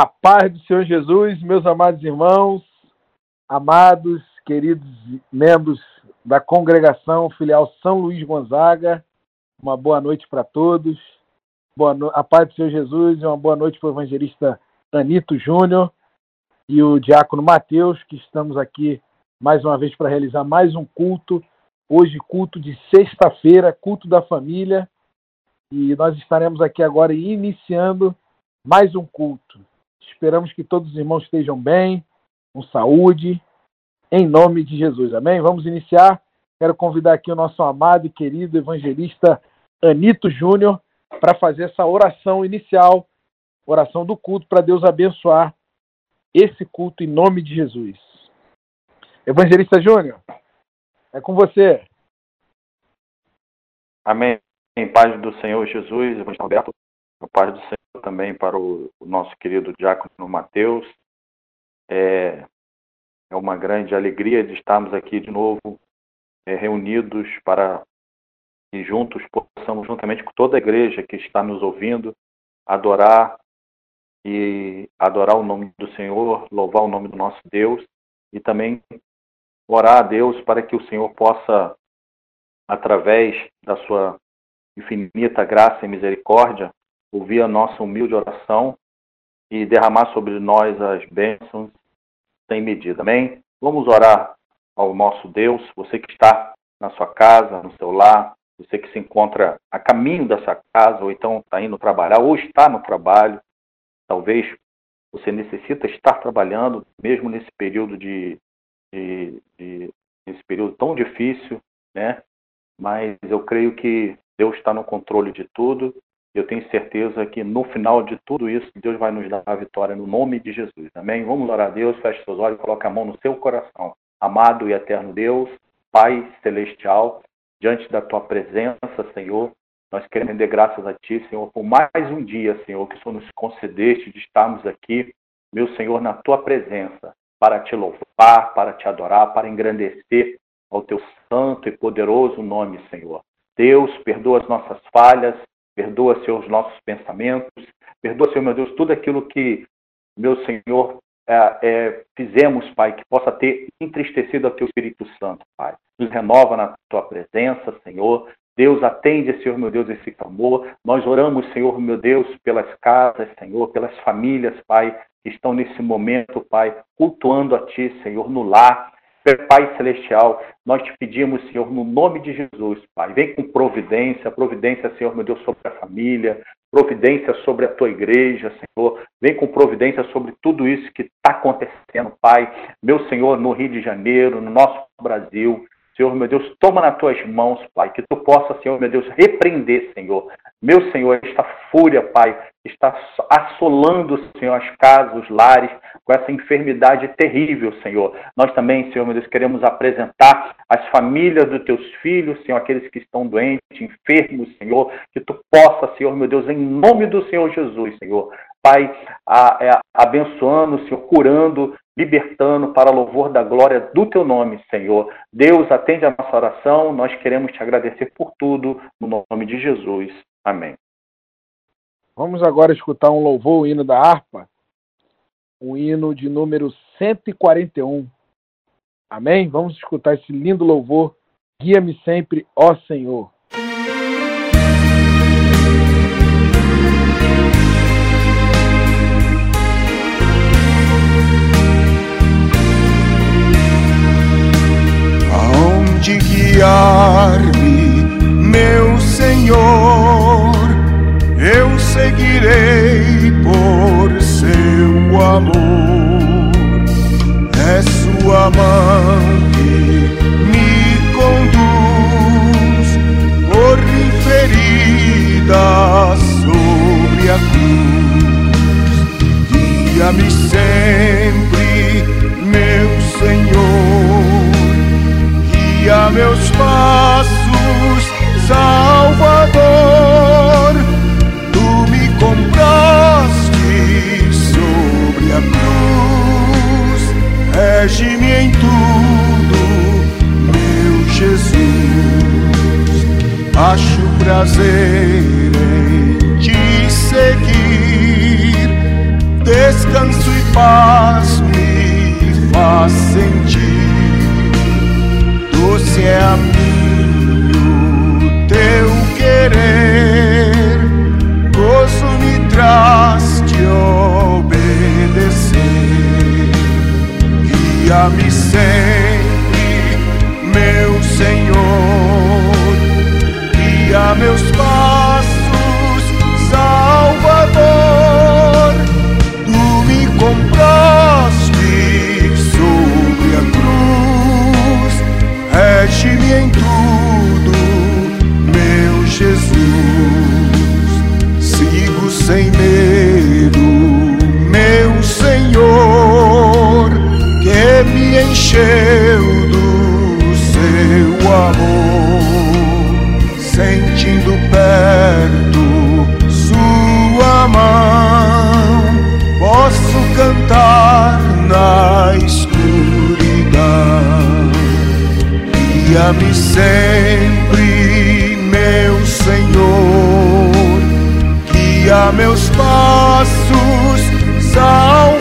A paz do Senhor Jesus, meus amados irmãos, amados, queridos membros da congregação filial São Luís Gonzaga, uma boa noite para todos. Boa no... A paz do Senhor Jesus e uma boa noite para o evangelista Anito Júnior e o diácono Mateus, que estamos aqui mais uma vez para realizar mais um culto. Hoje, culto de sexta-feira, culto da família. E nós estaremos aqui agora iniciando mais um culto. Esperamos que todos os irmãos estejam bem, com saúde, em nome de Jesus. Amém? Vamos iniciar. Quero convidar aqui o nosso amado e querido evangelista Anito Júnior para fazer essa oração inicial, oração do culto, para Deus abençoar esse culto em nome de Jesus. Evangelista Júnior, é com você. Amém. Em paz do Senhor Jesus, Evangelista Roberto, a paz do Senhor também para o, o nosso querido diácono Mateus. É, é uma grande alegria de estarmos aqui de novo é, reunidos para que juntos possamos, juntamente com toda a igreja que está nos ouvindo, adorar e adorar o nome do Senhor, louvar o nome do nosso Deus e também orar a Deus para que o Senhor possa, através da sua infinita graça e misericórdia, ouvir a nossa humilde oração e derramar sobre nós as bênçãos sem medida. Amém? Vamos orar ao nosso Deus, você que está na sua casa, no seu lar, você que se encontra a caminho dessa casa, ou então está indo trabalhar, ou está no trabalho, talvez você necessita estar trabalhando, mesmo nesse período de, de, de nesse período tão difícil, né? Mas eu creio que Deus está no controle de tudo eu tenho certeza que no final de tudo isso, Deus vai nos dar a vitória no nome de Jesus. Amém? Vamos orar a Deus, feche seus olhos coloque a mão no seu coração. Amado e eterno Deus, Pai celestial, diante da tua presença, Senhor, nós queremos render graças a Ti, Senhor, por mais um dia, Senhor, que o Senhor nos concedeste de estarmos aqui, meu Senhor, na Tua presença, para Te louvar, para Te adorar, para engrandecer ao Teu santo e poderoso nome, Senhor. Deus, perdoa as nossas falhas, Perdoa, Senhor, os nossos pensamentos. Perdoa, Senhor, meu Deus, tudo aquilo que, meu Senhor, é, é, fizemos, Pai, que possa ter entristecido a Teu Espírito Santo, Pai. Nos renova na Tua presença, Senhor. Deus, atende, Senhor, meu Deus, esse clamor. Nós oramos, Senhor, meu Deus, pelas casas, Senhor, pelas famílias, Pai, que estão nesse momento, Pai, cultuando a Ti, Senhor, no lar. Pai Celestial, nós te pedimos, Senhor, no nome de Jesus, Pai, vem com providência, providência, Senhor, meu Deus, sobre a família, providência sobre a tua igreja, Senhor, vem com providência sobre tudo isso que está acontecendo, Pai, meu Senhor, no Rio de Janeiro, no nosso Brasil, Senhor, meu Deus, toma nas tuas mãos, Pai, que tu possa, Senhor, meu Deus, repreender, Senhor, meu Senhor, esta fúria, Pai, está assolando, Senhor, as casas, os lares, com essa enfermidade terrível, Senhor. Nós também, Senhor, meu Deus, queremos apresentar as famílias dos teus filhos, Senhor, aqueles que estão doentes, enfermos, Senhor, que tu possa, Senhor, meu Deus, em nome do Senhor Jesus, Senhor. Pai, a, a, é, abençoando, Senhor, curando, libertando para louvor da glória do teu nome, Senhor. Deus, atende a nossa oração, nós queremos te agradecer por tudo, no nome de Jesus. Amém. Vamos agora escutar um louvor, o hino da harpa, o hino de número 141. Amém? Vamos escutar esse lindo louvor. Guia-me sempre, ó Senhor. Aonde guiar-me, meu Senhor, seguirei por seu amor. É sua mão que me conduz por ferida sobre a cruz. Guia-me sempre, meu Senhor, guia meus passos, rege-me em tudo, meu Jesus. Acho prazer em te seguir descanso e paz me faz sentir. Doce é a mim o teu querer, gozo me traz te obedecer. Guia-me sempre, meu Senhor, guia meus passos, encheu do seu amor, sentindo perto sua mão posso cantar na escuridão. Guia-me sempre, meu Senhor, guia meus passos, Salvador.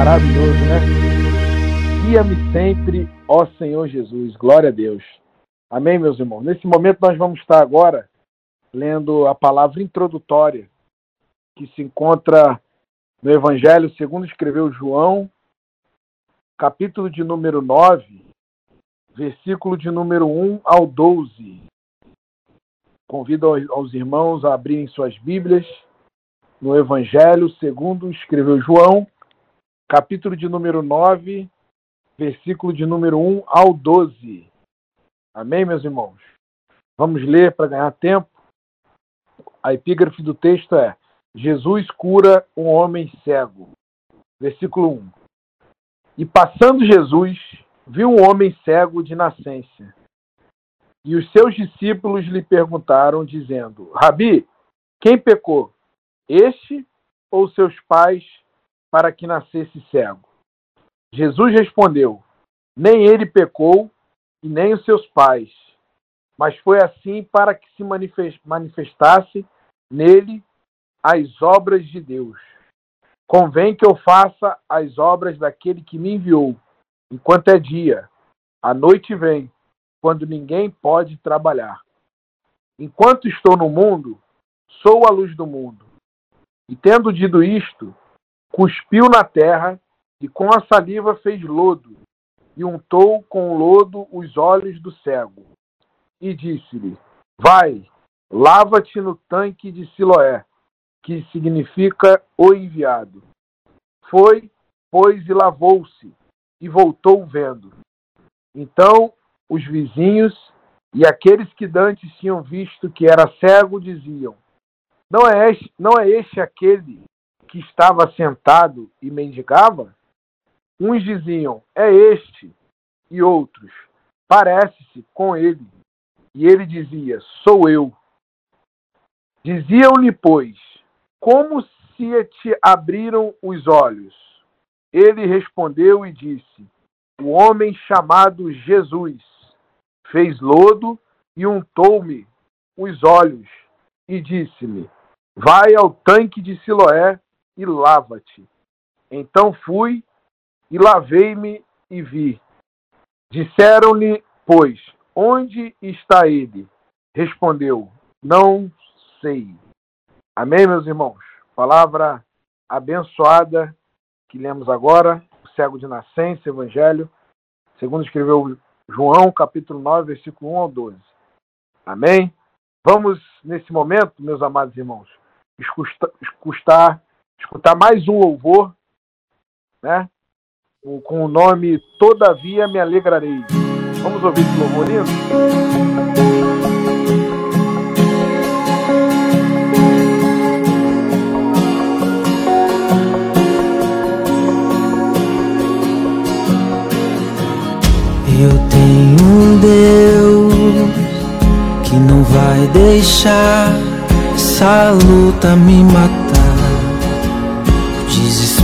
Maravilhoso, né? Guia-me sempre, ó Senhor Jesus. Glória a Deus. Amém, meus irmãos. Nesse momento nós vamos estar agora lendo a palavra introdutória que se encontra no Evangelho segundo escreveu João, capítulo de número 9, versículo de número 1 ao 12. Convido aos irmãos a abrirem suas Bíblias no Evangelho segundo escreveu João, capítulo de número 9, versículo de número 1 ao 12. Amém, meus irmãos? Vamos ler para ganhar tempo. A epígrafe do texto é: Jesus cura um homem cego. Versículo 1. E passando Jesus, viu um homem cego de nascença. E os seus discípulos lhe perguntaram, dizendo: Rabi, quem pecou? Este ou seus pais para que nascesse cego? Jesus respondeu: Nem ele pecou e nem os seus pais, mas foi assim para que se manifestasse nele as obras de Deus. Convém que eu faça as obras daquele que me enviou, enquanto é dia. A noite vem, quando ninguém pode trabalhar. Enquanto estou no mundo, sou a luz do mundo. E tendo dito isto, cuspiu na terra e com a saliva fez lodo, e untou com lodo os olhos do cego. E disse-lhe: Vai, lava-te no tanque de Siloé, que significa o enviado. Foi, pois, e lavou-se, e voltou vendo. Então os vizinhos e aqueles que dantes tinham visto que era cego diziam: Não é este, não é este aquele que estava sentado e mendigava? Uns diziam, é este, e outros, parece-se com ele. E ele dizia, sou eu. Diziam-lhe, pois, como se te abriram os olhos? Ele respondeu e disse: O homem chamado Jesus fez lodo e untou-me os olhos e disse-me: Vai ao tanque de Siloé e lava-te. Então fui e lavei-me e vi. Disseram-lhe, pois, onde está ele? Respondeu: Não sei. Amém, meus irmãos? Palavra abençoada que lemos agora, o cego de nascença, Evangelho, segundo escreveu João, capítulo 9, versículo 1 ao 12. Amém? Vamos, nesse momento, meus amados irmãos, escutar, escutar mais um louvor, né? Com o nome Todavia Me Alegrarei. Vamos ouvir esse louvor lindo? Eu tenho um Deus que não vai deixar essa luta me matar,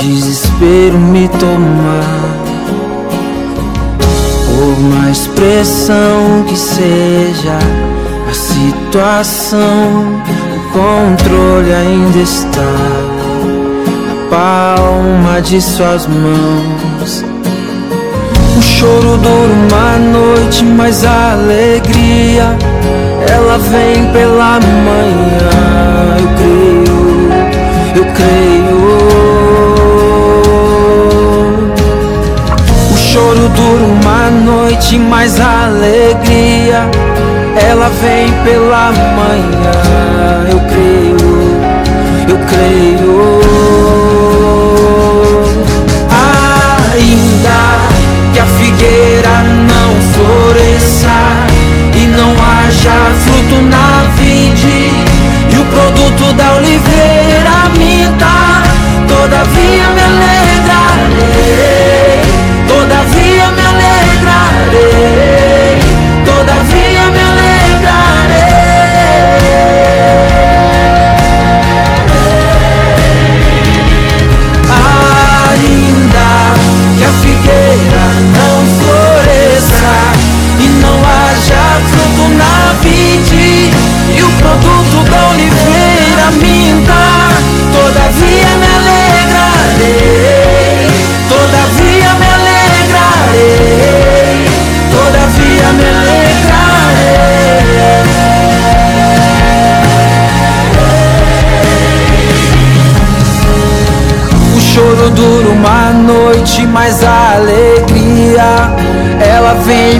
desespero me tomar. Por mais pressão que seja a situação, o controle ainda está na palma de suas mãos. O choro dura uma noite, mas a alegria ela vem pela manhã. Eu creio, eu creio. Choro dura uma noite, mas a alegria ela vem pela manhã. Eu creio, eu creio. Ainda que a figueira não floresça e não haja fruto na vide e o produto da oliveira minta, todavia me alegrarei,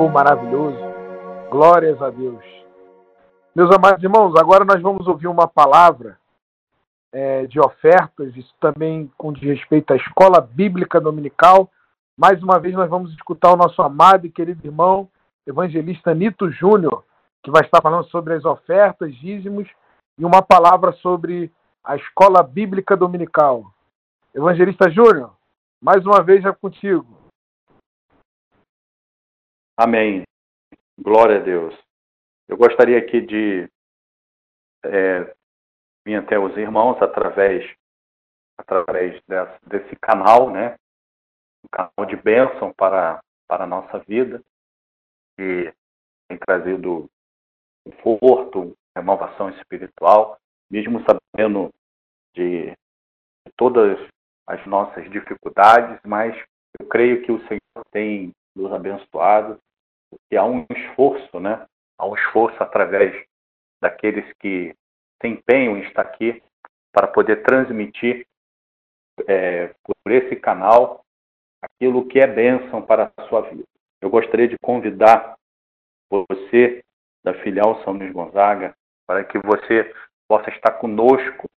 Louvor maravilhoso. Glórias a Deus. Meus amados irmãos, agora nós vamos ouvir uma palavra é, de ofertas, isso também com respeito à escola bíblica dominical. Mais uma vez, nós vamos escutar o nosso amado e querido irmão, evangelista Nito Júnior, que vai estar falando sobre as ofertas, dízimos e uma palavra sobre a escola bíblica dominical. Evangelista Júnior, mais uma vez é contigo. Amém. Glória a Deus. Eu gostaria aqui de é, vir até os irmãos através, através desse, canal, né? Um canal de bênção para, para a nossa vida, que tem trazido conforto, renovação espiritual, mesmo sabendo de todas as nossas dificuldades, mas eu creio que o Senhor tem nos abençoado, porque há um esforço, né? Há um esforço através daqueles que se empenham em estar aqui para poder transmitir é, por esse canal aquilo que é bênção para a sua vida. Eu gostaria de convidar você da filial São Luís Gonzaga para que você possa estar conosco,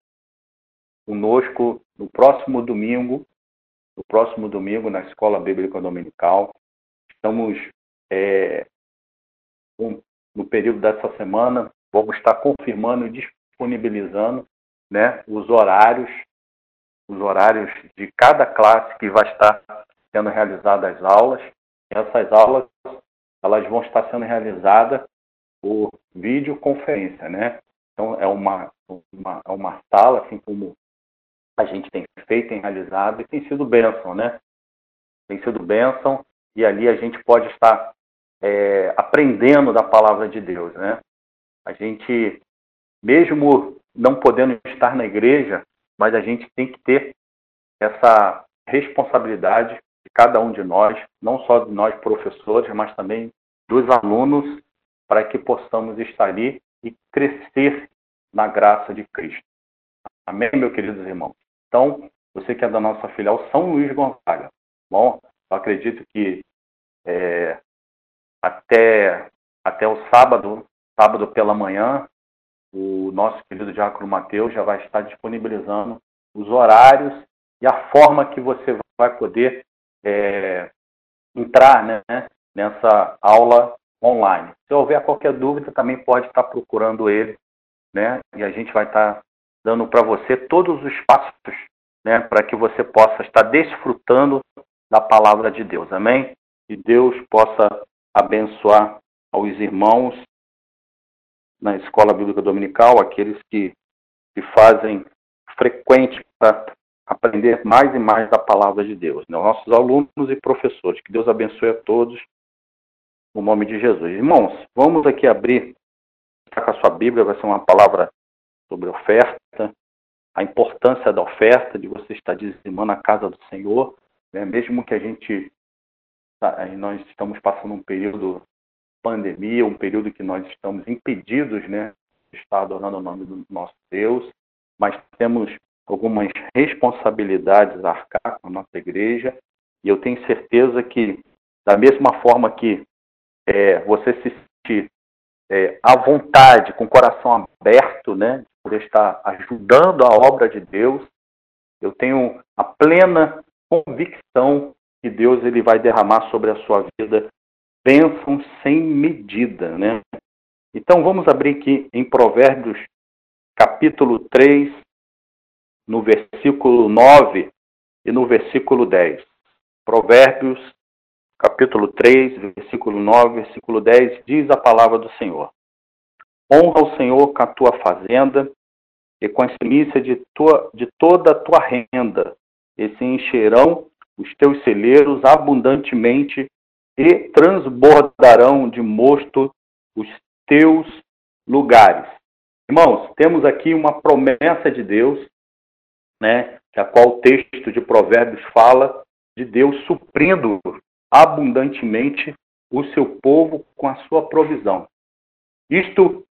conosco no próximo domingo, no próximo domingo na Escola Bíblica Dominical. Estamos é, um, no período dessa semana, vamos estar confirmando e disponibilizando né, os horários, os horários de cada classe que vai estar sendo realizadas as aulas. Essas aulas elas vão estar sendo realizadas por videoconferência, né? Então é uma, uma, é uma sala, assim como a gente tem feito, e realizado, e tem sido bênção, né? Tem sido bênção, e ali a gente pode estar é, aprendendo da palavra de Deus, né? A gente, mesmo não podendo estar na igreja, mas a gente tem que ter essa responsabilidade de cada um de nós, não só de nós professores, mas também dos alunos, para que possamos estar ali e crescer na graça de Cristo. Amém, meus queridos irmãos? Então, você que é da nossa filial São Luís Gonzaga, bom, eu acredito que é, até, até o sábado, sábado pela manhã, o nosso querido Diácono Mateus já vai estar disponibilizando os horários e a forma que você vai poder é, entrar né, nessa aula online. Se houver qualquer dúvida, também pode estar procurando ele, né? E a gente vai estar dando para você todos os passos, né, para que você possa estar desfrutando da palavra de Deus. Amém? Que Deus possa abençoar aos irmãos na escola bíblica dominical, aqueles que, que fazem frequente para aprender mais e mais da palavra de Deus. Né? Nossos alunos e professores. Que Deus abençoe a todos no nome de Jesus. Irmãos, vamos aqui abrir, está com a sua Bíblia, vai ser uma palavra sobre oferta. a importância da oferta, de você estar dizimando a casa do Senhor, né? mesmo que a gente tá, nós estamos passando um período pandemia, um período que nós estamos impedidos, né, de estar adorando o nome do nosso Deus, mas temos algumas responsabilidades a arcar com a nossa igreja, e eu tenho certeza que, da mesma forma que é, você se sentir é, à vontade, com o coração aberto, né, por estar ajudando a obra de Deus, eu tenho a plena convicção que Deus ele vai derramar sobre a sua vida bênçãos sem medida, né? Então vamos abrir aqui em Provérbios capítulo 3, no versículo 9 e no versículo 10. Provérbios capítulo 3, versículo 9, versículo 10, diz a palavra do Senhor. Honra o Senhor com a tua fazenda e com a primícia de, tua, de toda a tua renda, e se encherão os teus celeiros abundantemente e transbordarão de mosto os teus lugares. Irmãos, temos aqui uma promessa de Deus, né, a qual o texto de Provérbios fala de Deus suprindo abundantemente o seu povo com a sua provisão. Isto,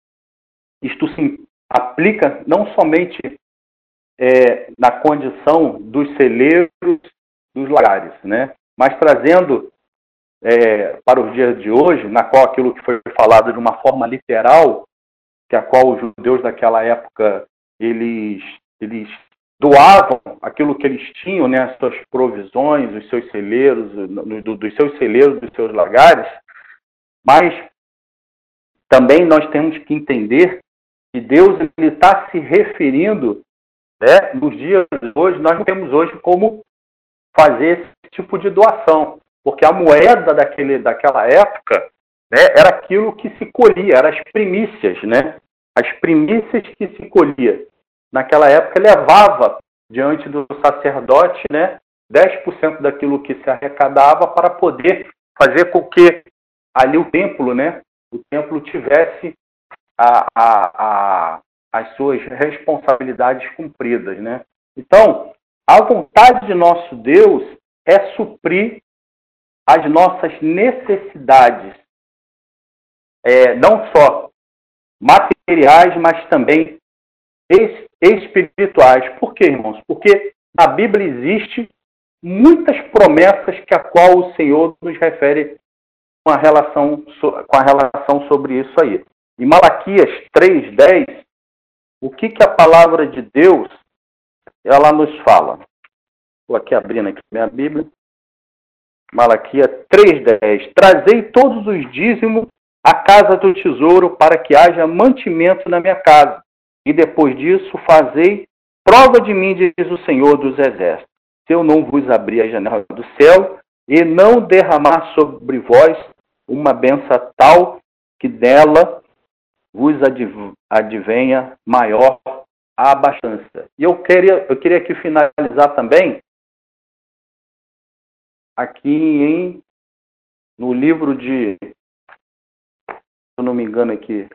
isto se aplica não somente é, na condição dos celeiros dos lagares, né? mas trazendo é, para os dias de hoje, na qual aquilo que foi falado de uma forma literal, que a qual os judeus daquela época eles, eles doavam aquilo que eles tinham, né, as suas provisões, os seus celeiros, do, dos seus celeiros, dos seus lagares, mas também nós temos que entender que Deus está se referindo, né, nos dias de hoje, nós não temos hoje como fazer esse tipo de doação, porque a moeda daquele, daquela época né, era aquilo que se colhia, eram as primícias, né? As primícias que se colhia. Naquela época levava diante do sacerdote, né, 10% daquilo que se arrecadava para poder fazer com que ali o templo, né, o templo tivesse a, a, a, as suas responsabilidades cumpridas, né? Então, a vontade de nosso Deus é suprir as nossas necessidades, é, não só materiais, mas também espirituais. Por quê, irmãos? Porque na Bíblia existe muitas promessas que a qual o Senhor nos refere com a relação, com a relação sobre isso aí. Em Malaquias 3,10, o que, que a palavra de Deus ela nos fala? Estou aqui abrindo aqui minha Bíblia. Malaquia 3,10. Trazei todos os dízimos à casa do tesouro para que haja mantimento na minha casa. E depois disso fazei prova de mim, diz o Senhor dos Exércitos. Se eu não vos abrir a janela do céu e não derramar sobre vós uma benção tal que dela vos advenha maior abastança. E eu queria, eu queria aqui finalizar também aqui em no livro de, se eu não me engano aqui,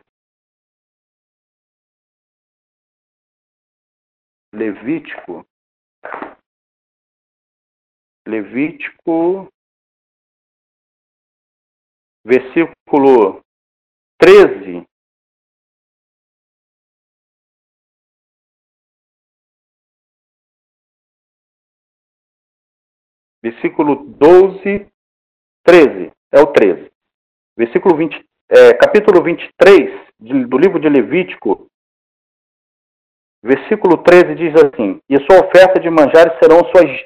Levítico, Levítico, versículo 13, versículo 12, 13, é o 13. Versículo 20, é, capítulo 23 de, do livro de Levítico, versículo 13 diz assim: E sua oferta de manjares serão suas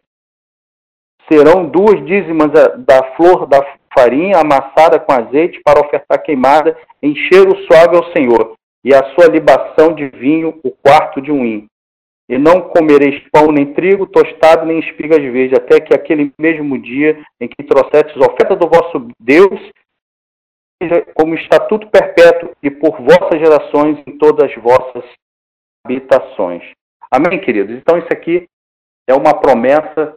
serão duas dízimas da flor da farinha amassada com azeite para ofertar queimada em cheiro suave ao Senhor, e a sua libação de vinho, o quarto de um hin. E não comereis pão, nem trigo tostado, nem espigas verdes, até que aquele mesmo dia em que trouxestes oferta do vosso Deus, seja como estatuto perpétuo e por vossas gerações em todas as vossas habitações. Amém, queridos? Então, isso aqui é uma promessa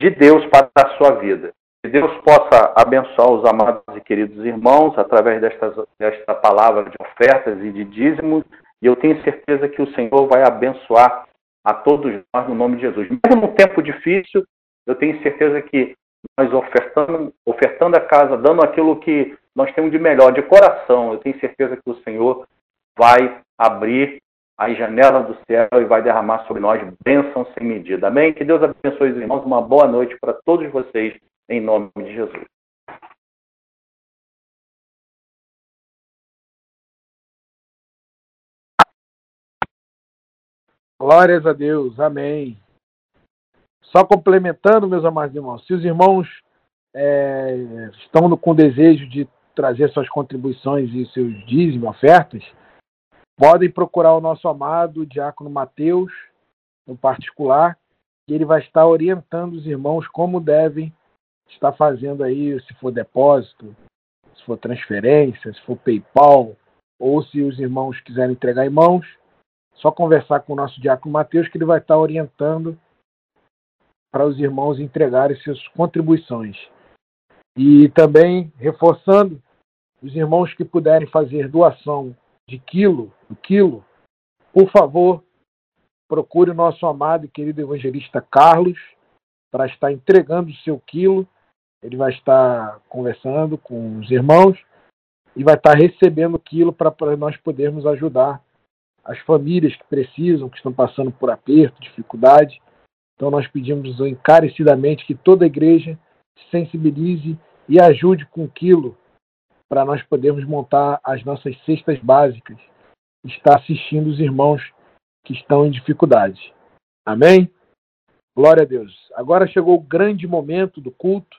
de Deus para a sua vida. Que Deus possa abençoar os amados e queridos irmãos através destas, desta palavra de ofertas e de dízimos e eu tenho certeza que o Senhor vai abençoar a todos nós no nome de Jesus. Mesmo no tempo difícil, eu tenho certeza que nós ofertando, ofertando a casa, dando aquilo que nós temos de melhor, de coração, eu tenho certeza que o Senhor vai abrir as janelas do céu e vai derramar sobre nós bênção sem medida. Amém? Que Deus abençoe os irmãos. Uma boa noite para todos vocês, em nome de Jesus. Glórias a Deus, amém. Só complementando, meus amados irmãos, se os irmãos é, estão com desejo de trazer suas contribuições e seus dízimos, ofertas, podem procurar o nosso amado Diácono Mateus, no particular, que ele vai estar orientando os irmãos como devem estar fazendo aí, se for depósito, se for transferência, se for PayPal, ou se os irmãos quiserem entregar em mãos, só conversar com o nosso diácono Mateus que ele vai estar orientando para os irmãos entregarem suas contribuições. E também reforçando os irmãos que puderem fazer doação de quilo, do quilo, por favor, procure o nosso amado e querido evangelista Carlos para estar entregando o seu quilo. Ele vai estar conversando com os irmãos e vai estar recebendo quilo para nós podermos ajudar as famílias que precisam, que estão passando por aperto, dificuldade. Então nós pedimos encarecidamente que toda a igreja se sensibilize e ajude com quilo para nós podermos montar as nossas cestas básicas. Está assistindo os irmãos que estão em dificuldade. Amém? Glória a Deus. Agora chegou o grande momento do culto,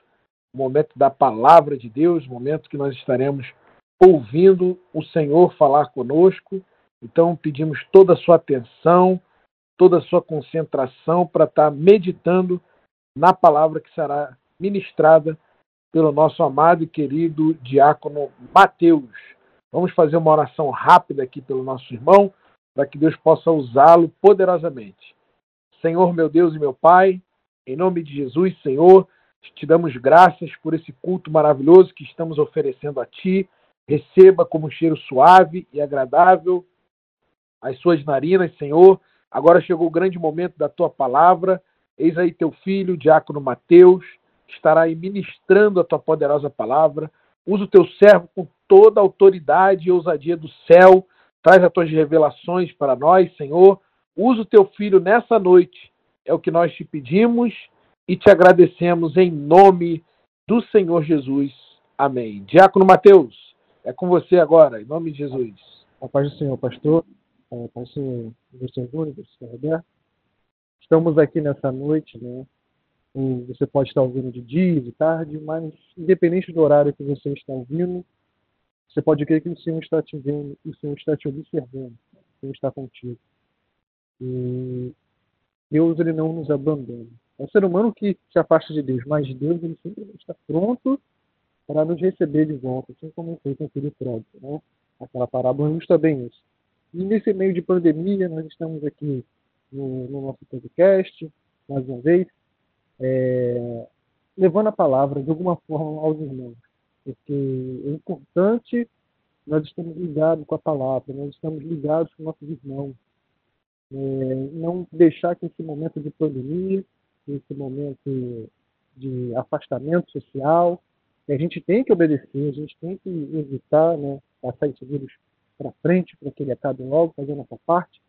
o momento da palavra de Deus, o momento que nós estaremos ouvindo o Senhor falar conosco então, pedimos toda a sua atenção, toda a sua concentração para estar meditando na palavra que será ministrada pelo nosso amado e querido diácono Mateus. Vamos fazer uma oração rápida aqui pelo nosso irmão, para que Deus possa usá-lo poderosamente. Senhor, meu Deus e meu Pai, em nome de Jesus, Senhor, te damos graças por esse culto maravilhoso que estamos oferecendo a Ti. Receba como um cheiro suave e agradável as suas narinas, Senhor. Agora chegou o grande momento da tua palavra. Eis aí teu filho, diácono Mateus, estará aí ministrando a tua poderosa palavra. Usa o teu servo com toda a autoridade e ousadia do céu. Traz as tuas revelações para nós, Senhor. Usa o teu filho nessa noite. É o que nós te pedimos e te agradecemos em nome do Senhor Jesus. Amém. Diácono Mateus, é com você agora, em nome de Jesus. A paz do Senhor, pastor é, Augusto Júnior, pastor Roberto. Estamos aqui nessa noite, né? Você pode estar ouvindo de dia, de tarde, mas independente do horário que você está ouvindo, você pode crer que o Senhor está te vendo, o Senhor está te observando, o Senhor está contigo. E Deus ele não nos abandona. É o ser humano que se afasta de Deus, mas Deus ele sempre está pronto para nos receber de volta, assim como foi com o filho pródigo. Né? Aquela parábola ilustra bem isso. E nesse meio de pandemia, nós estamos aqui no, no nosso podcast, mais uma vez, é, levando a palavra de alguma forma aos irmãos. Porque é importante nós estamos ligados com a palavra, nós estamos ligados com nossos irmãos. É, não deixar que esse momento de pandemia, esse momento de afastamento social, a gente tem que obedecer, a gente tem que evitar né, passar esse vírus para frente, para que ele acabe logo, fazer a nossa parte,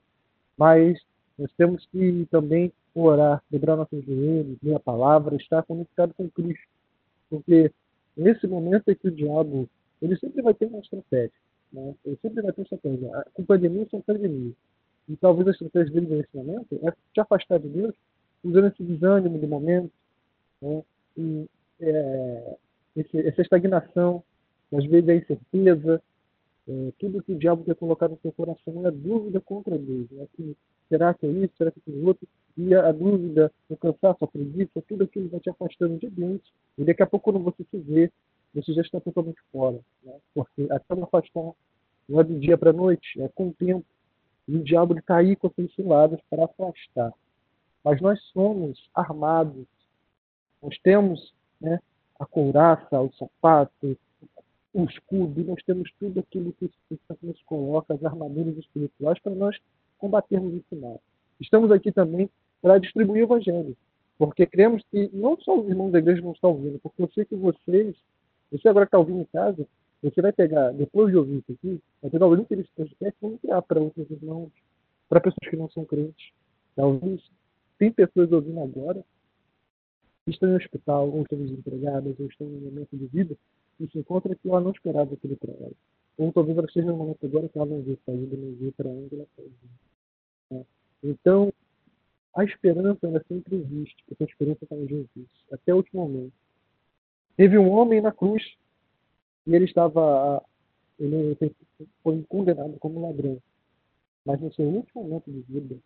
mas nós temos que também orar, dobrar nossos joelhos, ler a palavra, estar conectado com Cristo, porque nesse momento é que o diabo ele sempre vai ter uma estratégia, né? ele sempre vai ter uma estratégia. Com pandemia são pandemia. E talvez a estratégia dele nesse momento é te afastar de Deus, usando esse desânimo do momento, né? e, é, esse, essa estagnação, às vezes a incerteza, é, tudo que o diabo quer colocar no seu coração é dúvida contra Deus. Né? Será que é isso? Será que é outro? E a, a dúvida, o cansaço, a preguiça, tudo aquilo vai te afastando de Deus. E daqui a pouco, quando você se vê, você já está totalmente fora. Né? Porque até não afastar não é do dia para a noite, é com o tempo. E o diabo está aí com seus ciladas para afastar. Mas nós somos armados. Nós temos né, a couraça, o sapato, o escudo, nós temos tudo aquilo que o nos coloca, as armaduras espirituais, para nós combatermos esse mal. estamos aqui também para distribuir o evangelho. Porque cremos que não só os irmãos da igreja não estão ouvindo, porque eu sei que vocês, você agora que está ouvindo em casa, você vai pegar, depois de ouvir isso aqui, vai pegar o link desse podcast e enviar para outros irmãos, para pessoas que não são crentes. Talvez tem pessoas ouvindo agora que estão em hospital, ou estão desempregadas, ou estão em momento de vida, e se encontra que ela não esperava para ela. Ou talvez ela esteja no momento agora que ela não vê saída, não vê para onde ela está indo. É. Então, a esperança ela sempre existe, porque a esperança está em Jesus, até o último momento. Teve um homem na cruz e ele estava, ele foi condenado como ladrão, mas no seu último momento de vida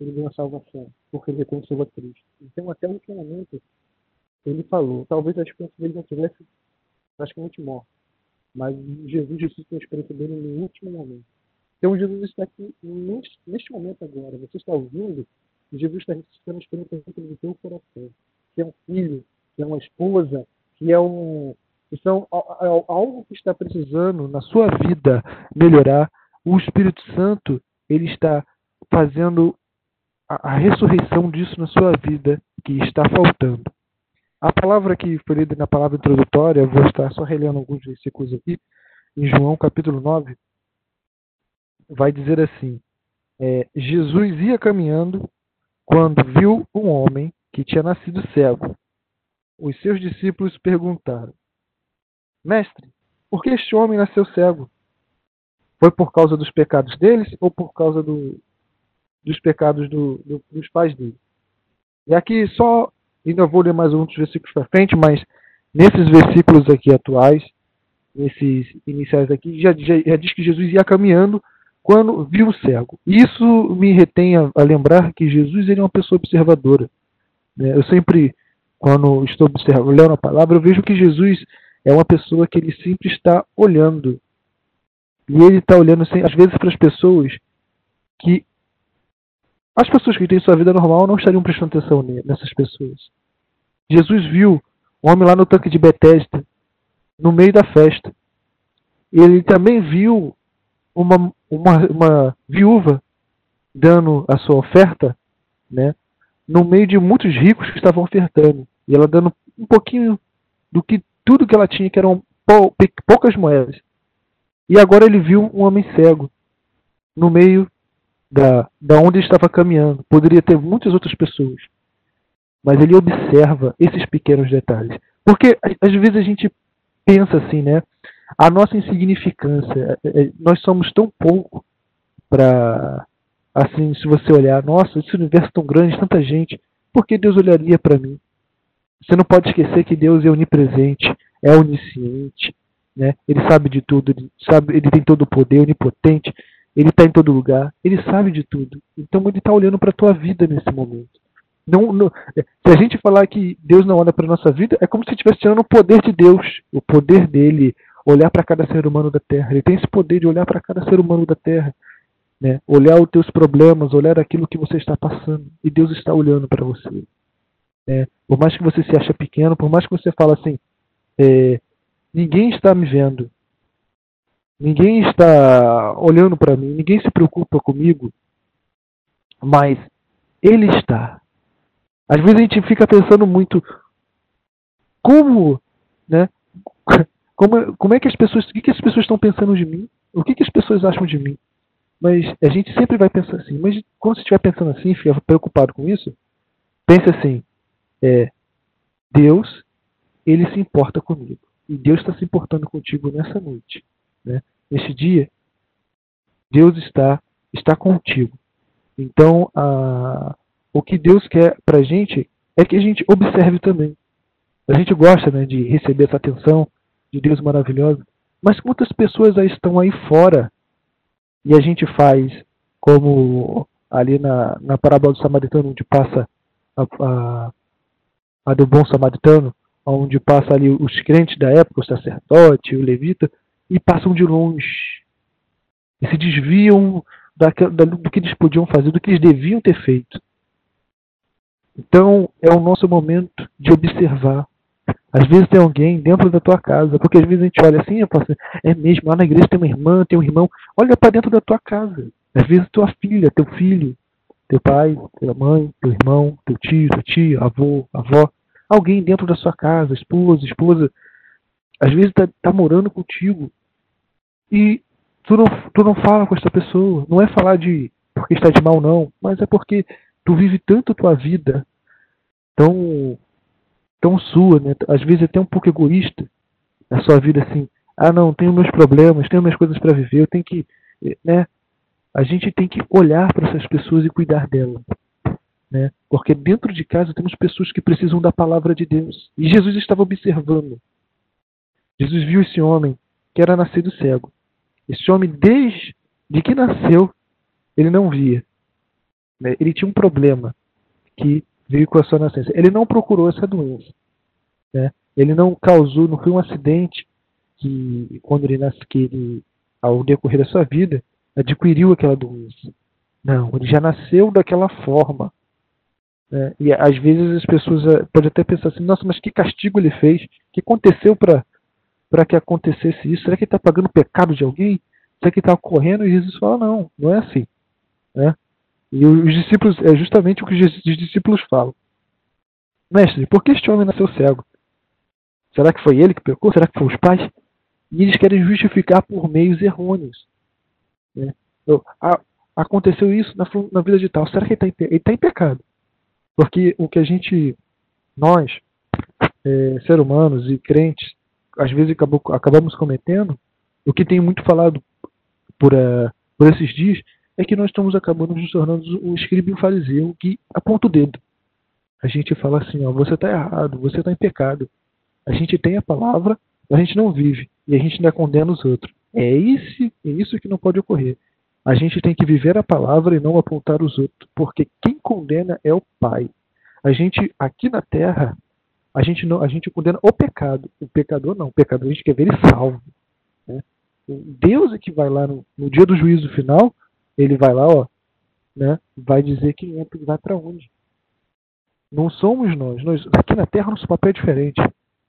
ele ganhou a salvação, porque ele reconheceu a Cristo. Então, até o último momento, ele falou, talvez a esperança dele não tivesse praticamente morto, mas Jesus ressuscitou a esperança dele no último momento. Então, Jesus está aqui neste, neste momento agora. Você está ouvindo Jesus está ressuscitando a esperança dentro do teu coração. Que é um filho, que é uma esposa, que é um. Que são algo que está precisando na sua vida melhorar. O Espírito Santo ele está fazendo a, a ressurreição disso na sua vida que está faltando. A palavra que foi lida na palavra introdutória, vou estar só relendo alguns versículos aqui, em João capítulo 9, vai dizer assim: é, Jesus ia caminhando quando viu um homem que tinha nascido cego. Os seus discípulos perguntaram: Mestre, por que este homem nasceu cego? Foi por causa dos pecados deles ou por causa do, dos pecados do, do, dos pais dele? E aqui só, ainda vou ler mais outros versículos para frente, mas nesses versículos aqui atuais, nesses iniciais aqui, já, já, já diz que Jesus ia caminhando quando viu o cego. Isso me retém a, a lembrar que Jesus ele é uma pessoa observadora. Né? Eu sempre, quando estou observando, lendo a palavra, eu vejo que Jesus é uma pessoa que ele sempre está olhando. E ele está olhando, assim, às vezes, para as pessoas que. As pessoas que têm sua vida normal não estariam prestando atenção nessas pessoas. Jesus viu um homem lá no tanque de Betesda, no meio da festa. Ele também viu uma, uma, uma viúva dando a sua oferta, né, no meio de muitos ricos que estavam ofertando. E ela dando um pouquinho do que tudo que ela tinha, que eram pou, poucas moedas. E agora ele viu um homem cego no meio da, da onde ele estava caminhando. Poderia ter muitas outras pessoas. Mas ele observa esses pequenos detalhes. Porque às vezes a gente pensa assim, né? a nossa insignificância. É, é, nós somos tão pouco para, assim, se você olhar, nossa, esse universo é tão grande, tanta gente, por que Deus olharia para mim? Você não pode esquecer que Deus é onipresente, é onisciente, né? Ele sabe de tudo, ele sabe, ele tem todo o poder, onipotente, ele está em todo lugar, ele sabe de tudo. Então ele está olhando para a tua vida nesse momento. Não, não, se a gente falar que Deus não olha para nossa vida, é como se estivesse tirando o poder de Deus, o poder dele, olhar para cada ser humano da Terra. Ele tem esse poder de olhar para cada ser humano da Terra, né? olhar os teus problemas, olhar aquilo que você está passando. E Deus está olhando para você. Né? Por mais que você se ache pequeno, por mais que você fale assim, é, ninguém está me vendo, ninguém está olhando para mim, ninguém se preocupa comigo, mas Ele está. Às vezes a gente fica pensando muito como, né? Como, como é que as pessoas. O que, que as pessoas estão pensando de mim? O que, que as pessoas acham de mim? Mas a gente sempre vai pensar assim. Mas quando você estiver pensando assim, fica preocupado com isso, pense assim: é, Deus, ele se importa comigo. E Deus está se importando contigo nessa noite. Né? Neste dia, Deus está, está contigo. Então, a, o que Deus quer para a gente é que a gente observe também. A gente gosta né, de receber essa atenção, de Deus maravilhosa. Mas quantas pessoas estão aí fora e a gente faz como ali na, na parábola do samaritano, onde passa a, a, a do bom samaritano, onde passa ali os crentes da época, o sacerdote, o levita, e passam de longe. E se desviam da, do que eles podiam fazer, do que eles deviam ter feito. Então, é o nosso momento de observar às vezes tem alguém dentro da tua casa, porque às vezes a gente olha assim, eu posso, é mesmo, lá na igreja tem uma irmã, tem um irmão, olha para dentro da tua casa. Às vezes tua filha, teu filho, teu pai, tua mãe, teu irmão, teu tio, tua tia, avô, avó, alguém dentro da sua casa, esposa, esposa, às vezes está tá morando contigo e tu não, tu não fala com essa pessoa. Não é falar de porque está de mal, não, mas é porque tu vive tanto tua vida tão, tão sua, né? às vezes até um pouco egoísta, a sua vida assim. Ah, não, tenho meus problemas, tenho minhas coisas para viver, eu tenho que. Né? A gente tem que olhar para essas pessoas e cuidar delas. Né? Porque dentro de casa temos pessoas que precisam da palavra de Deus. E Jesus estava observando. Jesus viu esse homem que era nascido cego. Esse homem, desde que nasceu, ele não via. Né? Ele tinha um problema que veio com a sua nascença. Ele não procurou essa doença. Né? Ele não causou, não foi um acidente que, quando ele nasceu, que ele, ao decorrer da sua vida, adquiriu aquela doença. Não, ele já nasceu daquela forma. Né? E às vezes as pessoas eh, podem até pensar assim: nossa, mas que castigo ele fez? O que aconteceu para para que acontecesse isso? Será que ele está pagando o pecado de alguém? Será que está ocorrendo? E Jesus fala: não, não é assim. Né? E os discípulos, é justamente o que os discípulos falam. Mestre, por que este homem nasceu cego? Será que foi ele que pecou? Será que foi os pais? E eles querem justificar por meios errôneos. Né? Eu, a, aconteceu isso na, na, vida de tal. Será que ele está em, tá em pecado? Porque o que a gente, nós, é, seres humanos e crentes, às vezes acabou, acabamos cometendo, o que tem muito falado por, uh, por esses dias, é que nós estamos acabando nos tornando o escriba e o fariseu que aponta o dedo. A gente fala assim, ó, você está errado, você está em pecado. A gente tem a palavra, a gente não vive e a gente ainda condena os outros. É isso, é isso que não pode ocorrer. A gente tem que viver a palavra e não apontar os outros, porque quem condena é o Pai. A gente aqui na Terra, a gente não, a gente condena o pecado. O pecador não, o pecador a gente quer ver ele salvo. Né? Deus é que vai lá no, no dia do juízo final ele vai lá, ó, né? Vai dizer quem entra e vai para onde. Não somos nós. nós. Aqui na Terra nosso papel é diferente.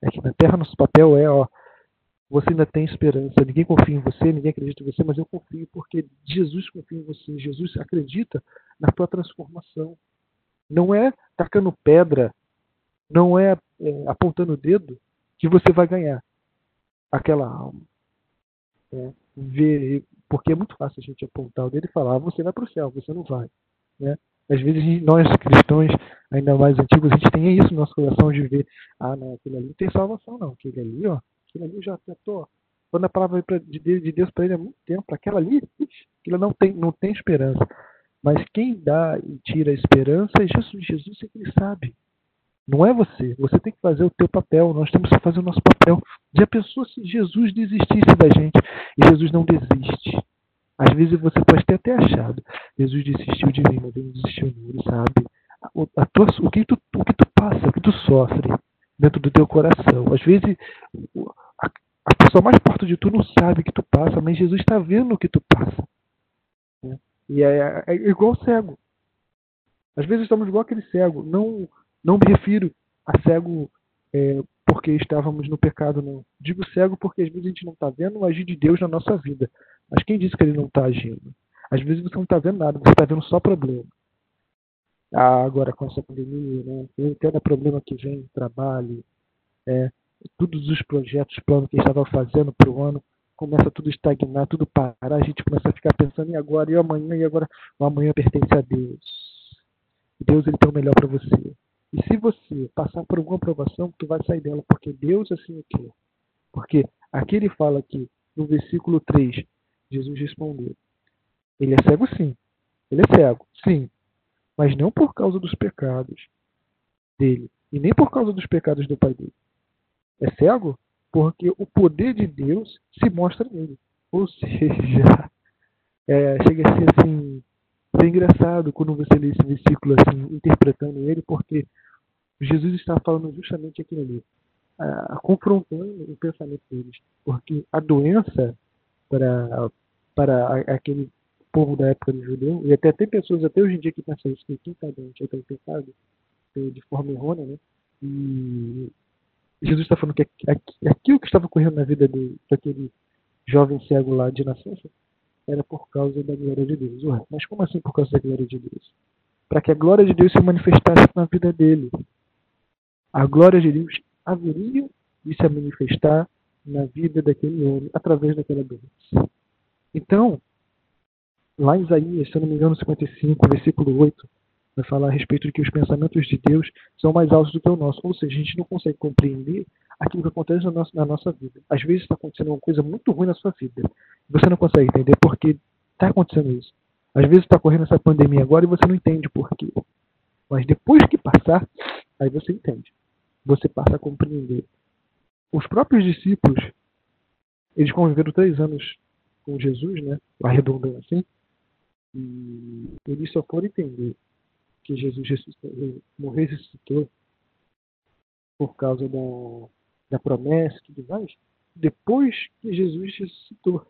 Aqui na Terra nosso papel é, ó, você ainda tem esperança. Ninguém confia em você, ninguém acredita em você, mas eu confio porque Jesus confia em você. Jesus acredita na tua transformação. Não é tacando pedra, não é, é apontando o dedo que você vai ganhar aquela alma. É, ver, porque é muito fácil a gente apontar o dedo e falar, ah, você vai para o céu, você não vai. Né? Às vezes nós cristãos, ainda mais antigos, a gente tem isso no nosso coração de ver, ah não, aquele ali não tem salvação não, aquele ali, ó, aquele ali já tentou. Quando a palavra de Deus, de Deus para ele há muito tempo, aquela ali, aquilo não tem, não tem esperança. Mas quem dá e tira a esperança é Jesus. Jesus é que ele sabe. Não é você. Você tem que fazer o teu papel. Nós temos que fazer o nosso papel. Já pensou se Jesus desistisse da gente? E Jesus não desiste. Às vezes você pode ter até achado. Jesus desistiu de mim, mas ele não desistiu não. Ele sabe. O, tua, o, que tu, o que tu passa, o que tu sofre dentro do teu coração. Às vezes a, a pessoa mais perto de tu não sabe o que tu passa, mas Jesus está vendo o que tu passa. E é, é, é igual cego. Às vezes estamos igual aquele cego. Não não me refiro a cego é, porque estávamos no pecado, não. Digo cego porque às vezes a gente não está vendo o agir de Deus na nossa vida. Mas quem disse que ele não está agindo? Às vezes você não está vendo nada, você está vendo só problema. Ah, agora com essa pandemia, né? Cada problema que vem, trabalho, é, todos os projetos, planos que estava fazendo para o ano, começa tudo a estagnar, tudo parar, a gente começa a ficar pensando, e agora, e amanhã, e agora? O amanhã pertence a Deus. Deus ele tem o melhor para você. E se você passar por alguma provação, tu vai sair dela, porque Deus assim o quer. Porque aqui ele fala que, no versículo 3, Jesus respondeu: Ele é cego sim. Ele é cego, sim. Mas não por causa dos pecados dele. E nem por causa dos pecados do pai dele. É cego porque o poder de Deus se mostra nele. Ou seja, é, chega a ser assim é engraçado quando você lê esse versículo assim, interpretando ele, porque Jesus está falando justamente aquilo ali, confrontando o pensamento deles. Porque a doença para, para aquele povo da época do judeu, e até tem pessoas até hoje em dia que pensam isso, que quem está doente é pecado, de forma errônea, né? E Jesus está falando que aquilo que estava ocorrendo na vida do, daquele jovem cego lá de nascença era por causa da glória de Deus. Ué, mas como assim por causa da glória de Deus? para que a glória de Deus se manifestasse na vida dele. A glória de Deus haveria de se manifestar na vida daquele homem através daquela doença. Então, lá em Isaías, se eu não me engano, 55, versículo 8, vai falar a respeito de que os pensamentos de Deus são mais altos do que o nosso. Ou seja, a gente não consegue compreender aquilo que acontece na nossa, na nossa vida. Às vezes está acontecendo uma coisa muito ruim na sua vida. Você não consegue entender por que está acontecendo isso. Às vezes está correndo essa pandemia agora e você não entende por quê. Mas depois que passar, aí você entende. Você passa a compreender. Os próprios discípulos, eles conviveram três anos com Jesus, né? Arredondando assim. E eles só foram entender que Jesus morreu e ressuscitou por causa da, da promessa e tudo mais, depois que Jesus ressuscitou.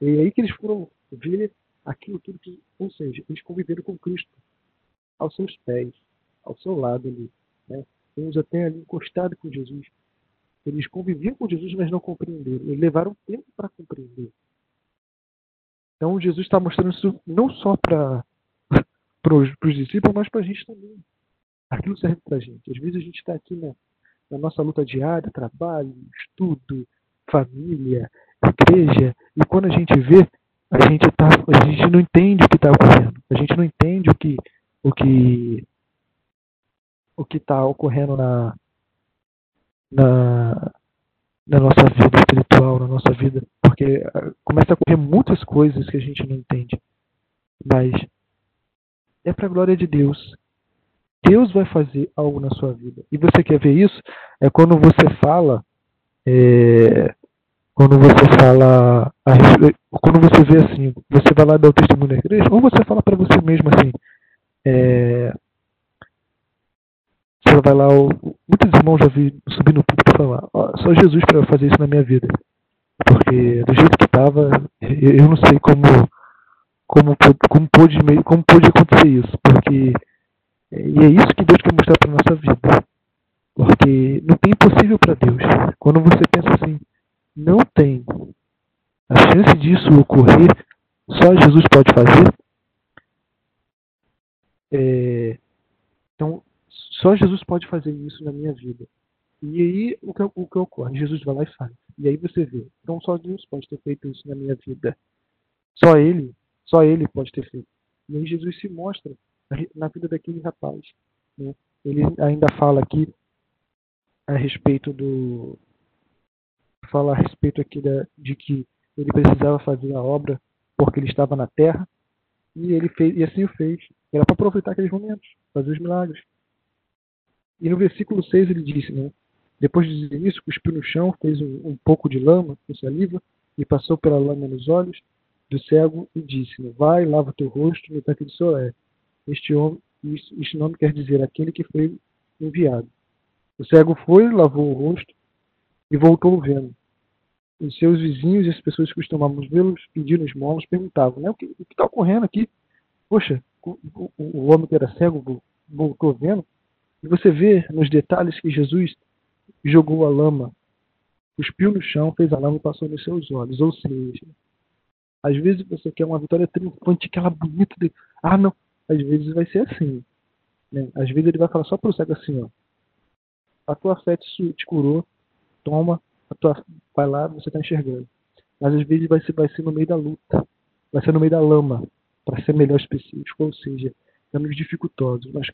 E é aí que eles foram ver aquilo tudo que, ou seja, eles conviveram com Cristo aos seus pés, ao seu lado ali, né? Uns até ali encostados com Jesus. Eles conviviam com Jesus, mas não compreenderam. Eles levaram tempo para compreender. Então Jesus está mostrando isso não só para os discípulos, mas para a gente também. Aquilo serve para a gente. Às vezes a gente está aqui na, na nossa luta diária, trabalho, estudo, família, igreja, e quando a gente vê, a gente, tá, a gente não entende o que está ocorrendo. A gente não entende o que o que o que está ocorrendo na, na na nossa vida espiritual, na nossa vida, porque ah, começa a ocorrer muitas coisas que a gente não entende. Mas é para a glória de Deus. Deus vai fazer algo na sua vida. E você quer ver isso? É quando você fala é, quando você fala, quando você vê assim, você vai lá dar o testemunho da igreja, ou você fala para você mesmo assim, é, você vai lá, muitos irmãos já vi subir no púlpito falar, ó, só Jesus para fazer isso na minha vida, porque do jeito que estava, eu não sei como como como pôde como pôde acontecer isso, porque e é isso que Deus quer mostrar para nossa vida, porque não tem impossível para Deus. Quando você pensa assim não tem. A chance disso ocorrer só Jesus pode fazer. É, então, só Jesus pode fazer isso na minha vida. E aí, o que, o que ocorre? Jesus vai lá e faz. E aí você vê. Então, só Deus pode ter feito isso na minha vida. Só Ele, só Ele pode ter feito. E aí Jesus se mostra na vida daquele rapaz. Né? Ele ainda fala aqui a respeito do, fala a respeito aqui da, de que ele precisava fazer a obra porque ele estava na terra e ele fez e assim o fez. Era para aproveitar aqueles momentos, fazer os milagres. E no versículo 6 ele disse, né? Depois de dizer isso, cuspiu no chão, fez um, um pouco de lama com saliva e passou pela lama nos olhos do cego e disse: né, Vai, lava teu rosto no tanque de Solé. Este, homem, este nome quer dizer aquele que foi enviado. O cego foi, lavou o rosto e voltou vendo. Os seus vizinhos e as pessoas que costumavam vê-los pedindo esmolas perguntavam: né, o que está ocorrendo aqui? Poxa, o, o, o, homem que era cego voltou vendo. E você vê nos detalhes que Jesus jogou a lama, cuspiu no chão, fez a lama e passou nos seus olhos. Ou seja, às vezes você quer uma vitória triunfante, aquela bonita de. Ah, não. Às vezes vai ser assim. Né? Às vezes ele vai falar só para o cego assim: ó. A tua fé te, te curou, toma, a tua, vai lá, você está enxergando. Mas às vezes vai ser, vai ser no meio da luta, vai ser no meio da lama, para ser melhor específico, ou seja, caminhos dificultosos. Mas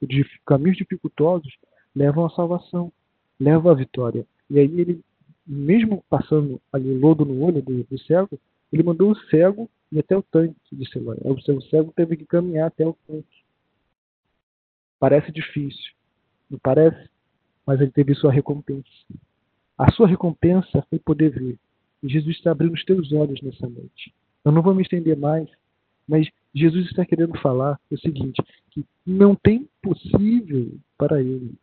caminhos dificultosos levam à salvação, levam à vitória. E aí ele, mesmo passando ali lodo no olho do, do cego, ele mandou o cego ir até o tanque de Siloé. O cego teve que caminhar até o tanque. Parece difícil, não parece? Mas ele teve sua recompensa. A sua recompensa foi poder ver. E Jesus está abrindo os teus olhos nessa noite. Eu não vou me estender mais, mas Jesus está querendo falar o seguinte: que não tem possível para ele.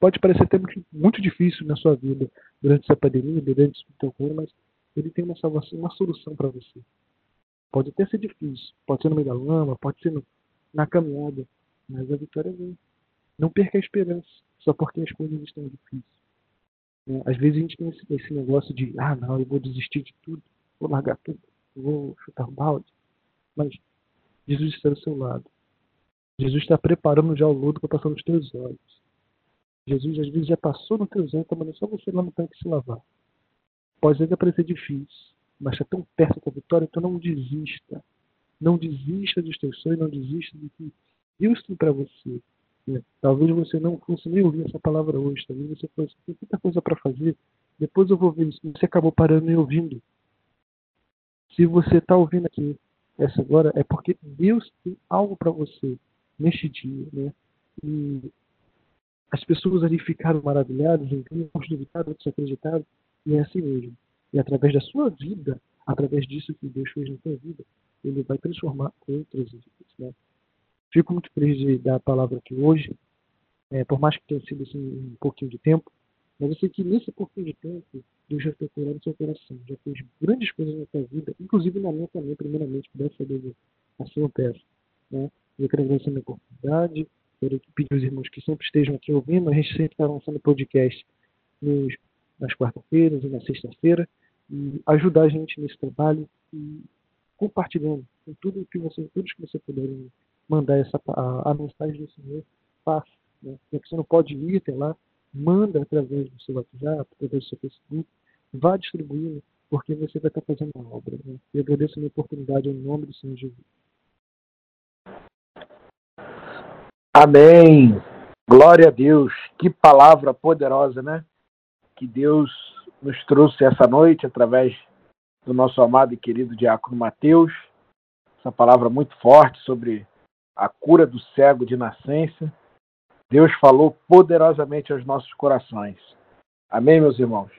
Pode parecer ter muito difícil na sua vida durante essa pandemia, durante o teu corpo, mas ele tem uma salvação, uma solução para você. Pode até ser difícil, pode ser no meio da lama, pode ser no, na caminhada, mas a vitória vem. Não perca a esperança só porque as coisas estão difíceis. É, às vezes a gente tem esse, esse, negócio de, ah, não, eu vou desistir de tudo, vou largar tudo, vou chutar o balde. Mas Jesus está do seu lado. Jesus está preparando já o lodo para passar nos teus olhos. Jesus às vezes já passou no teu olhos, mas é só você lá no tanque se lavar. Pode ainda parecer difícil, mas está tão perto da vitória, então não desista. Não desista dos teus sonhos, não desista do que Deus tem para você. É, talvez você não fosse nem ouvir essa palavra hoje, talvez você fosse, tem coisa para fazer, depois eu vou ver isso. Você acabou parando e ouvindo. Se você está ouvindo aqui essa agora, é porque Deus tem algo para você neste dia. Né? E as pessoas ali ficaram maravilhadas, uns duvidaram, outros acreditaram, e é assim mesmo. E através da sua vida, através disso que Deus fez na sua vida, Ele vai transformar outras vidas. Né? Fico muito feliz de dar a palavra aqui hoje, é, por mais que tenha sido assim, um pouquinho de tempo, mas eu sei que nesse pouquinho de tempo, Deus já tocou no seu coração, já fez grandes coisas na sua vida, inclusive na minha também, primeiramente, graças a Deus, assim eu peço. Né? Eu quero agradecer a minha oportunidade, quero pedir aos irmãos que sempre estejam aqui ouvindo, a gente sempre está lançando podcast nos, nas quarta-feiras e na sexta-feira, e ajudar a gente nesse trabalho e compartilhando com tudo que você, todos que você puderem mandar essa, a, a mensagem do Senhor, faça. Né? Você não pode ir até lá, manda através do seu WhatsApp, através do seu Facebook, vá distribuindo, porque você vai estar fazendo uma obra. Né? Agradeço a minha oportunidade em nome do Senhor Jesus. Amém. Glória a Deus. Que palavra poderosa, né? Que Deus nos trouxe essa noite através do nosso amado e querido diácono Mateus. Essa palavra muito forte sobre a cura do cego de nascença. Deus falou poderosamente aos nossos corações. Amém, meus irmãos?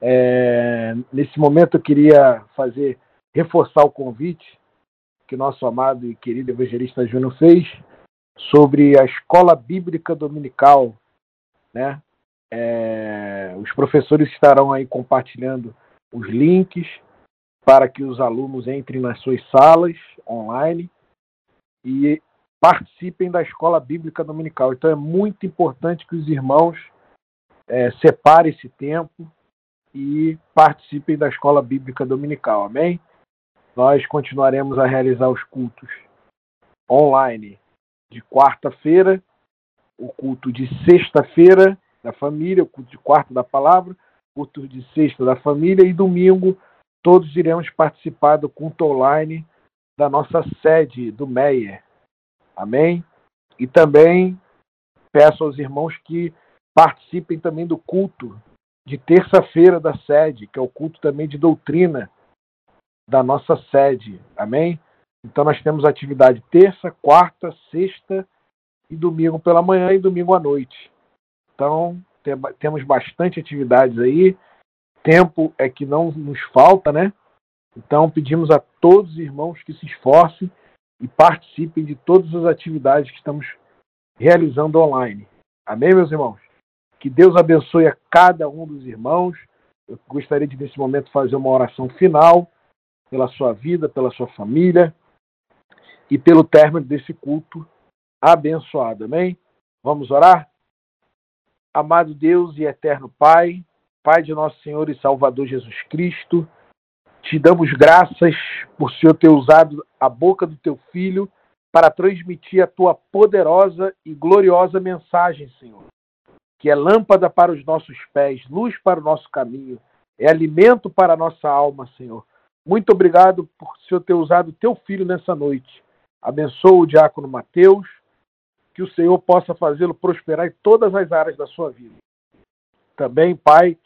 É, nesse momento eu queria fazer, reforçar o convite que nosso amado e querido evangelista Júnior fez sobre a escola bíblica dominical, né? É, os professores estarão aí compartilhando os links para que os alunos entrem nas suas salas online e participem da escola bíblica dominical. Então é muito importante que os irmãos é, separem esse tempo e participem da escola bíblica dominical. Amém? Nós continuaremos a realizar os cultos online de quarta-feira, o culto de sexta-feira da família, o culto de quarta da palavra, o culto de sexta da família e domingo todos iremos participar do culto online da nossa sede do Meyer, Amém? E também peço aos irmãos que participem também do culto de terça-feira da sede, que é o culto também de doutrina da nossa sede. Amém? Então nós temos atividade terça, quarta, sexta e domingo pela manhã e domingo à noite. Então temos bastante atividades aí. Tempo é que não nos falta, né? Então pedimos a todos os irmãos que se esforcem e participem de todas as atividades que estamos realizando online. Amém, meus irmãos? Que Deus abençoe a cada um dos irmãos. Eu gostaria de, nesse momento, fazer uma oração final pela sua vida, pela sua família e pelo término desse culto abençoado. Amém? Vamos orar? Amado Deus e eterno Pai, Pai de nosso Senhor e Salvador Jesus Cristo, te damos graças por Senhor ter usado a boca do teu filho para transmitir a tua poderosa e gloriosa mensagem, Senhor, que é lâmpada para os nossos pés, luz para o nosso caminho, é alimento para a nossa alma, Senhor. Muito obrigado por Senhor ter usado o teu filho nessa noite. Abençoa o diácono Mateus, que o Senhor possa fazê-lo prosperar em todas as áreas da sua vida. Também, Pai,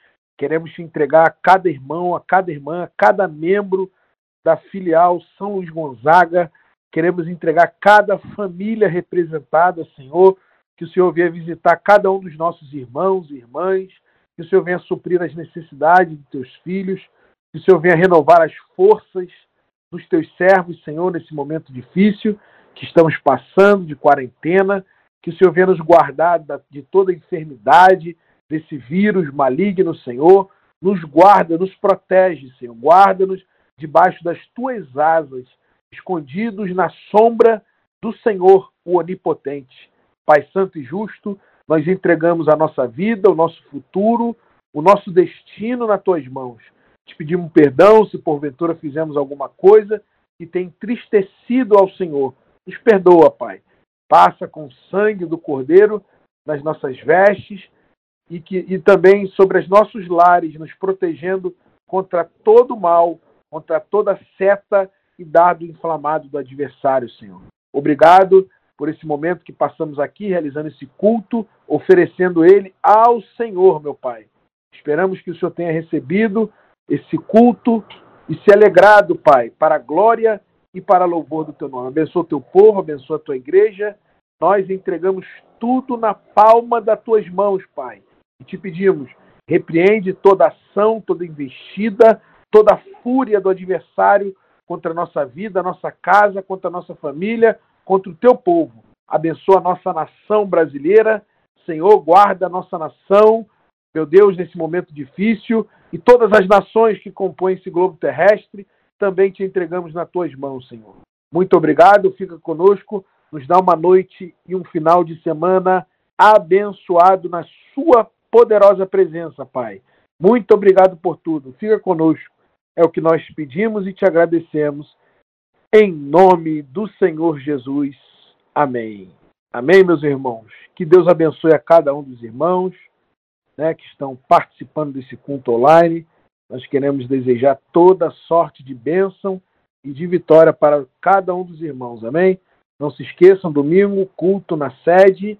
Queremos te entregar a cada irmão, a cada irmã, a cada membro da filial São Luís Gonzaga. Queremos entregar cada família representada, Senhor. Que o Senhor venha visitar cada um dos nossos irmãos e irmãs. Que o Senhor venha suprir as necessidades de teus filhos. Que o Senhor venha renovar as forças dos teus servos, Senhor, nesse momento difícil que estamos passando de quarentena. Que o Senhor venha nos guardar de toda enfermidade, desse vírus maligno, Senhor. Nos guarda, nos protege, Senhor. Guarda-nos debaixo das tuas asas, escondidos na sombra do Senhor, o Onipotente. Pai Santo e Justo, nós entregamos a nossa vida, o nosso futuro, o nosso destino nas tuas mãos. Te pedimos perdão se porventura fizemos alguma coisa que tem entristecido ao Senhor. Nos perdoa, Pai. Passa com o sangue do Cordeiro nas nossas vestes e, que, e também sobre os nossos lares, nos protegendo contra todo mal, contra toda seta e dado inflamado do adversário, Senhor. Obrigado por esse momento que passamos aqui realizando esse culto, oferecendo ele ao Senhor, meu Pai. Esperamos que o Senhor tenha recebido esse culto e se alegrado, Pai, para a glória e para louvor do teu nome. Abençoa o teu povo, abençoa a tua igreja. Nós entregamos tudo na palma das tuas mãos, Pai. E te pedimos, repreende toda ação, toda investida, toda fúria do adversário contra a nossa vida, a nossa casa, contra a nossa família, contra o teu povo. Abençoa a nossa nação brasileira. Senhor, guarda a nossa nação, meu Deus, nesse momento difícil. E todas as nações que compõem esse globo terrestre, também te entregamos nas tuas mãos, Senhor. Muito obrigado, fica conosco, nos dá uma noite e um final de semana abençoado na sua poderosa presença, Pai. Muito obrigado por tudo. Fica conosco. É o que nós pedimos e te agradecemos. Em nome do Senhor Jesus. Amém. Amém, meus irmãos. Que Deus abençoe a cada um dos irmãos né, que estão participando desse culto online. Nós queremos desejar toda sorte de bênção e de vitória para cada um dos irmãos. Amém? Não se esqueçam, domingo, culto na sede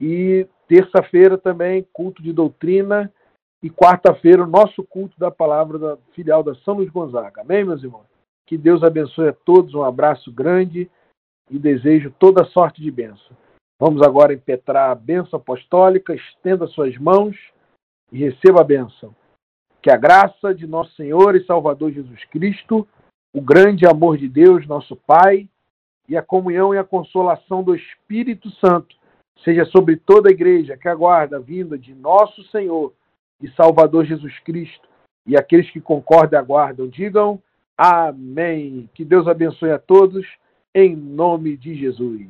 e terça-feira também, culto de doutrina e quarta-feira, o nosso culto da palavra da filial da São Luís Gonzaga. Amém, meus irmãos? Que Deus abençoe a todos, um abraço grande e desejo toda sorte de bênção. Vamos agora impetrar a bênção apostólica, estenda suas mãos e receba a bênção. Que a graça de nosso Senhor e Salvador Jesus Cristo, o grande amor de Deus, nosso Pai, e a comunhão e a consolação do Espírito Santo seja sobre toda a igreja que aguarda a vinda de nosso Senhor e Salvador Jesus Cristo. E aqueles que concordam e aguardam, digam amém. Que Deus abençoe a todos, em nome de Jesus.